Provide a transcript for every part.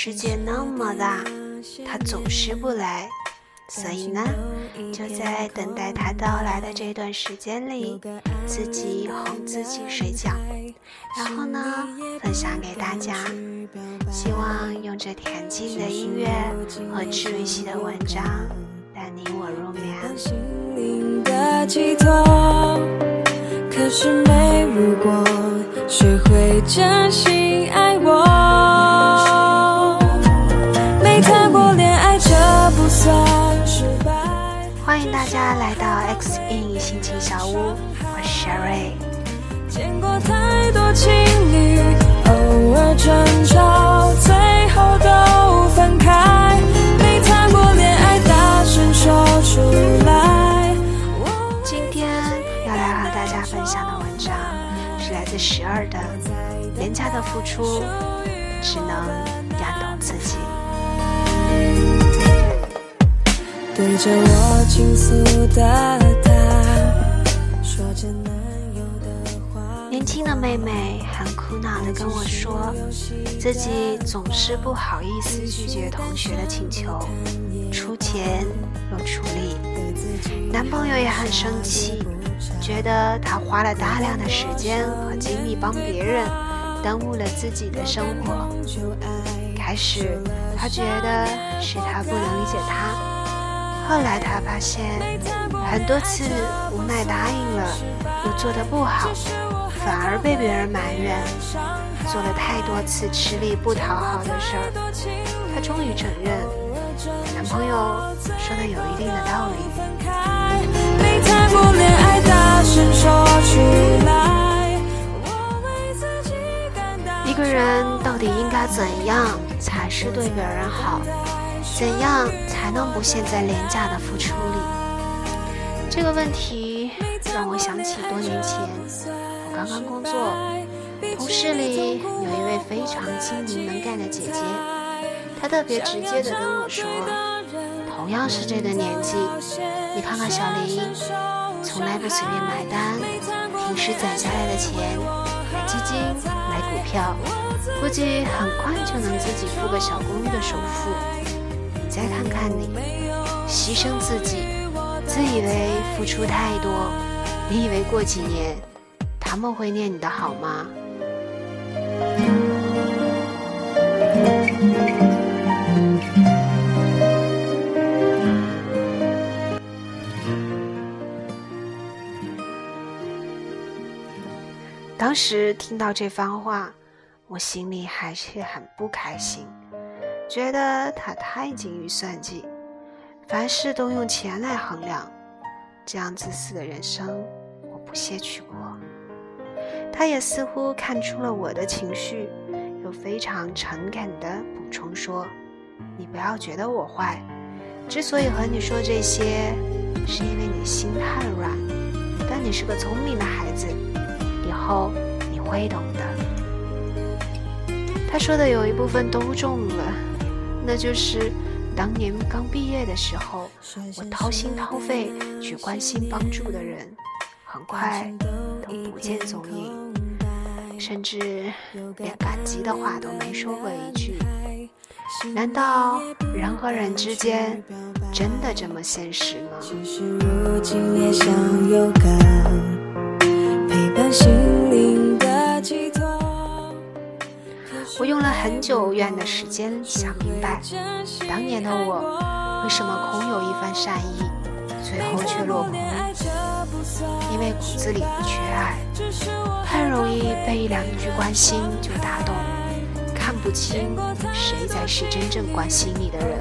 世界那么大，他总是不来。所以呢，就在等待他到来的这段时间里，自己哄自己睡觉，然后呢，分享给大家。希望用这恬静的音乐和治愈系的文章，带你我入眠。可是没如果，学会真心爱我。欢迎大家来到 X in 心情小屋，我是 Sherry。见过太多情侣，偶尔争吵，最后都分开。没谈过恋爱，大声说出来。今天要来和大家分享的文章是来自十二的，廉价的付出只能感动自己。对着我倾诉的年轻的妹妹很苦恼的跟我说，自己总是不好意思拒绝同学的请求，出钱又出力，男朋友也很生气，觉得她花了大量的时间和精力帮别人，耽误了自己的生活。开始，他觉得是他不能理解她。后来他发现，很多次无奈答应了，又做得不好，反而被别人埋怨。做了太多次吃力不讨好的事儿，他终于承认，男朋友说的有一定的道理。一个人到底应该怎样才是对别人好？怎样才能不陷在廉价的付出里？这个问题让我想起多年前，我刚刚工作，同事里有一位非常精明能干的姐姐，她特别直接的跟我说：“同样是这个年纪，你看看小林，从来不随便买单，平时攒下来的钱买基金、买股票，估计很快就能自己付个小公寓的首付。”再看看你，牺牲自己，自以为付出太多，你以为过几年他们会念你的好吗？当时听到这番话，我心里还是很不开心。觉得他太精于算计，凡事都用钱来衡量，这样自私的人生我不屑去过。他也似乎看出了我的情绪，又非常诚恳地补充说：“你不要觉得我坏，之所以和你说这些，是因为你心太软。但你是个聪明的孩子，以后你会懂的。”他说的有一部分都中了。那就是当年刚毕业的时候，我掏心掏肺去关心帮助的人，很快都不见踪影，甚至连感激的话都没说过一句。难道人和人之间真的这么现实吗？我用了很久远的时间想明白，当年的我为什么空有一番善意，最后却落空。因为骨子里不缺爱，太容易被一两句关心就打动，看不清谁才是真正关心你的人。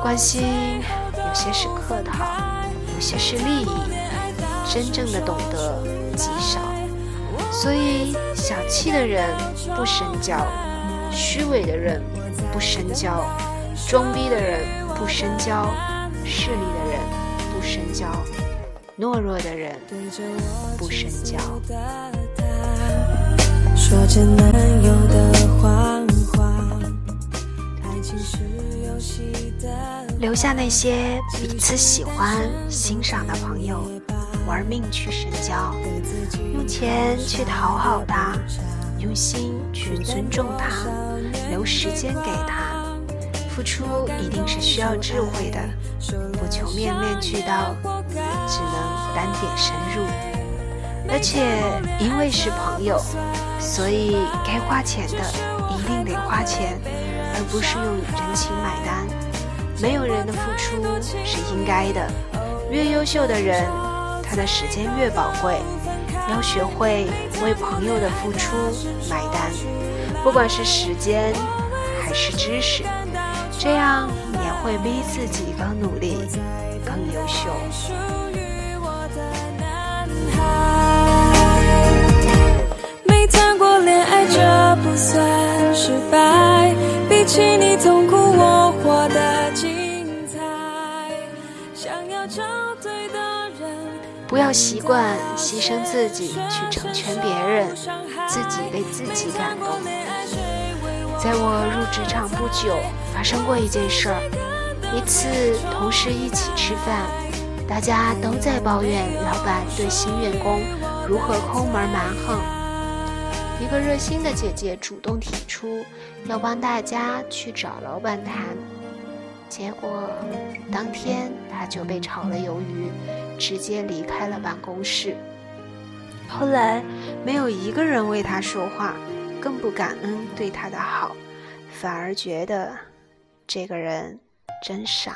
关心有些是客套，有些是利益，真正的懂得极少。所以，小气的人不深交，虚伪的人不深交，装逼的人不深交，势利的人不深交，懦弱的人不深交。说着男友的谎话，留下那些彼此喜欢、欣赏的朋友，玩命去深交，用钱去讨好他，用心去尊重他，留时间给他。付出一定是需要智慧的，不求面面俱到，只能单点深入。而且因为是朋友，所以该花钱的一定得花钱，而不是用人情买单。没有人的付出是应该的。越优秀的人，他的时间越宝贵。要学会为朋友的付出买单，不管是时间还是知识。这样也会逼自己更努力、更优秀。没谈过恋爱，这不算失败。比起你要习惯牺牲自己去成全别人，自己为自己感动。在我入职场不久，发生过一件事儿。一次同事一起吃饭，大家都在抱怨老板对新员工如何抠门蛮横。一个热心的姐姐主动提出要帮大家去找老板谈，结果当天他就被炒了鱿鱼，直接离开了办公室。后来没有一个人为他说话。更不感恩对他的好，反而觉得这个人真傻。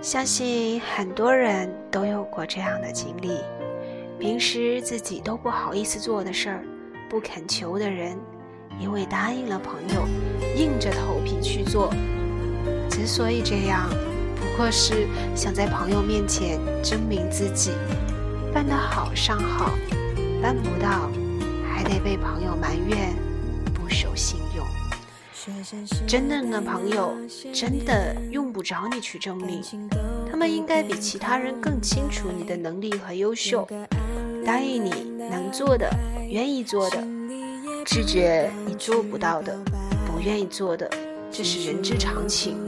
相信很多人都有过这样的经历：平时自己都不好意思做的事儿，不肯求的人，因为答应了朋友，硬着头皮去做。之所以这样。不过是想在朋友面前证明自己，办得好尚好，办不到还得被朋友埋怨不守信用。真正的朋友真的用不着你去证明，他们应该比其他人更清楚你的能力和优秀，答应你能做的、愿意做的，拒绝你做不到的、不愿意做的。这是人之常情，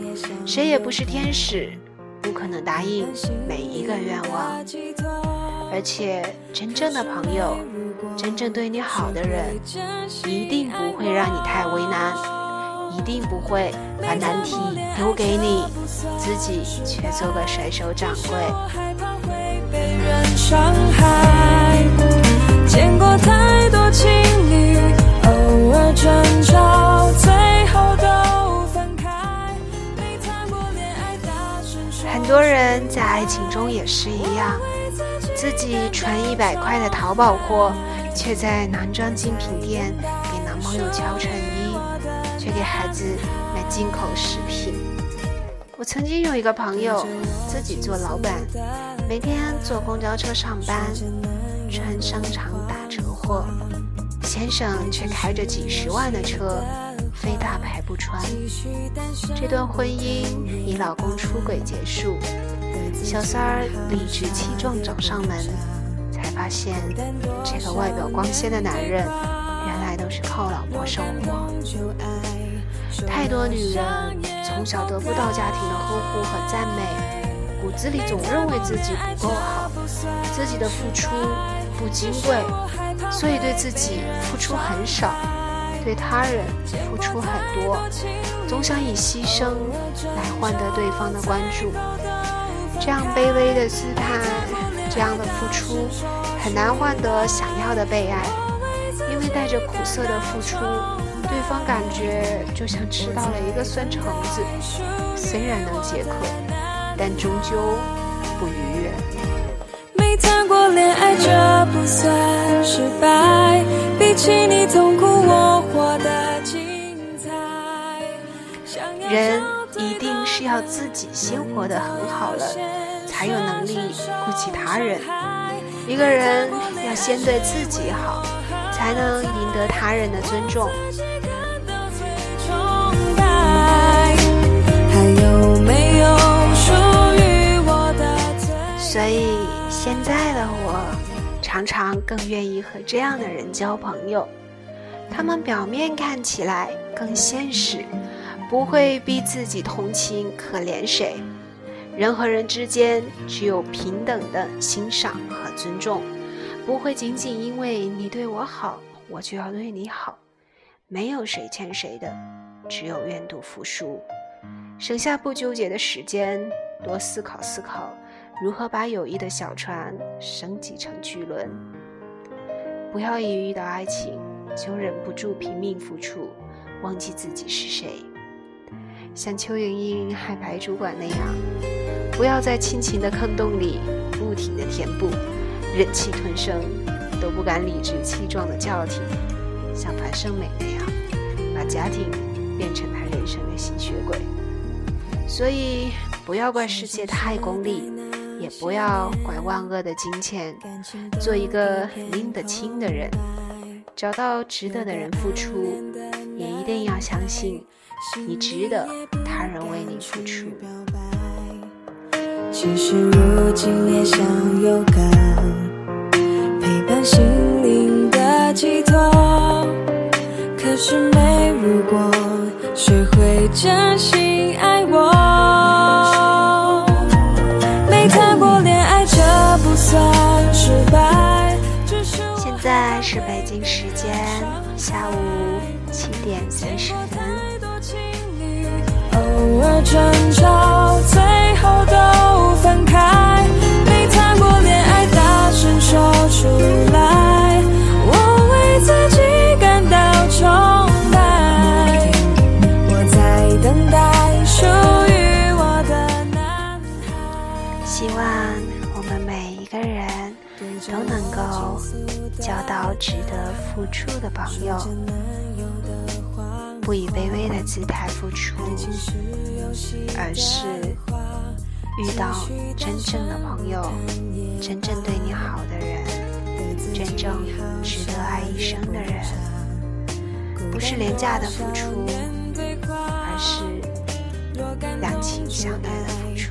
谁也不是天使，不可能答应每一个愿望。而且，真正的朋友，真正对你好的人，一定不会让你太为难，一定不会把难题丢给你，自己却做个甩手掌柜。有太多很多人在爱情中也是一样，自己穿一百块的淘宝货，却在男装精品店给男朋友挑衬衣，却给孩子买进口食品。我曾经有一个朋友，自己做老板，每天坐公交车上班，穿商场打折货，先生却开着几十万的车。非大牌不穿。这段婚姻以老公出轨结束，小三儿理直气壮找上门，才发现这个外表光鲜的男人，原来都是靠老婆生活。太多女人从小得不到家庭的呵护和赞美，骨子里总认为自己不够好，自己的付出不金贵，所以对自己付出很少。对他人付出很多，总想以牺牲来换得对方的关注。这样卑微的姿态，这样的付出，很难换得想要的被爱。因为带着苦涩的付出，对方感觉就像吃到了一个酸橙子，虽然能解渴，但终究不愉算失败。比起你痛苦，我活得精彩。人一定是要自己先活得很好了，才有能力顾及他人。一个人要先对自己好，才能赢得他人的尊重。常常更愿意和这样的人交朋友。他们表面看起来更现实，不会逼自己同情可怜谁。人和人之间只有平等的欣赏和尊重，不会仅仅因为你对我好，我就要对你好。没有谁欠谁的，只有愿赌服输。省下不纠结的时间，多思考思考如何把友谊的小船升级成巨轮。不要一遇到爱情就忍不住拼命付出，忘记自己是谁。像邱莹莹海白主管那样，不要在亲情的坑洞里不停的填补，忍气吞声都不敢理直气壮的叫停。像樊胜美那样，把家庭变成他人生的吸血鬼。所以，不要怪世界太功利，也不要怪万恶的金钱。做一个拎得清的人，找到值得的人付出，也一定要相信，你值得他人为你付出。其实如今也想有个陪伴心灵的寄托，可是没如果，学会真心爱见过太多情侣偶尔争吵最后都分开没谈过恋爱大声说出来我为自己感到崇拜我在等待属于我的男孩希望我们每一个人都能够交到值得付出的朋友。不以卑微的姿态付出，而是遇到真正的朋友，真正对你好的人，真正值得爱一生的人，不是廉价的付出，而是两情相悦的付出。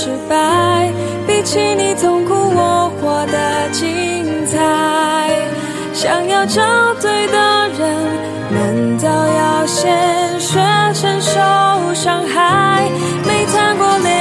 失败，比起你痛苦，我活得精彩。想要找对的人，难道要先学承受伤害？没谈过恋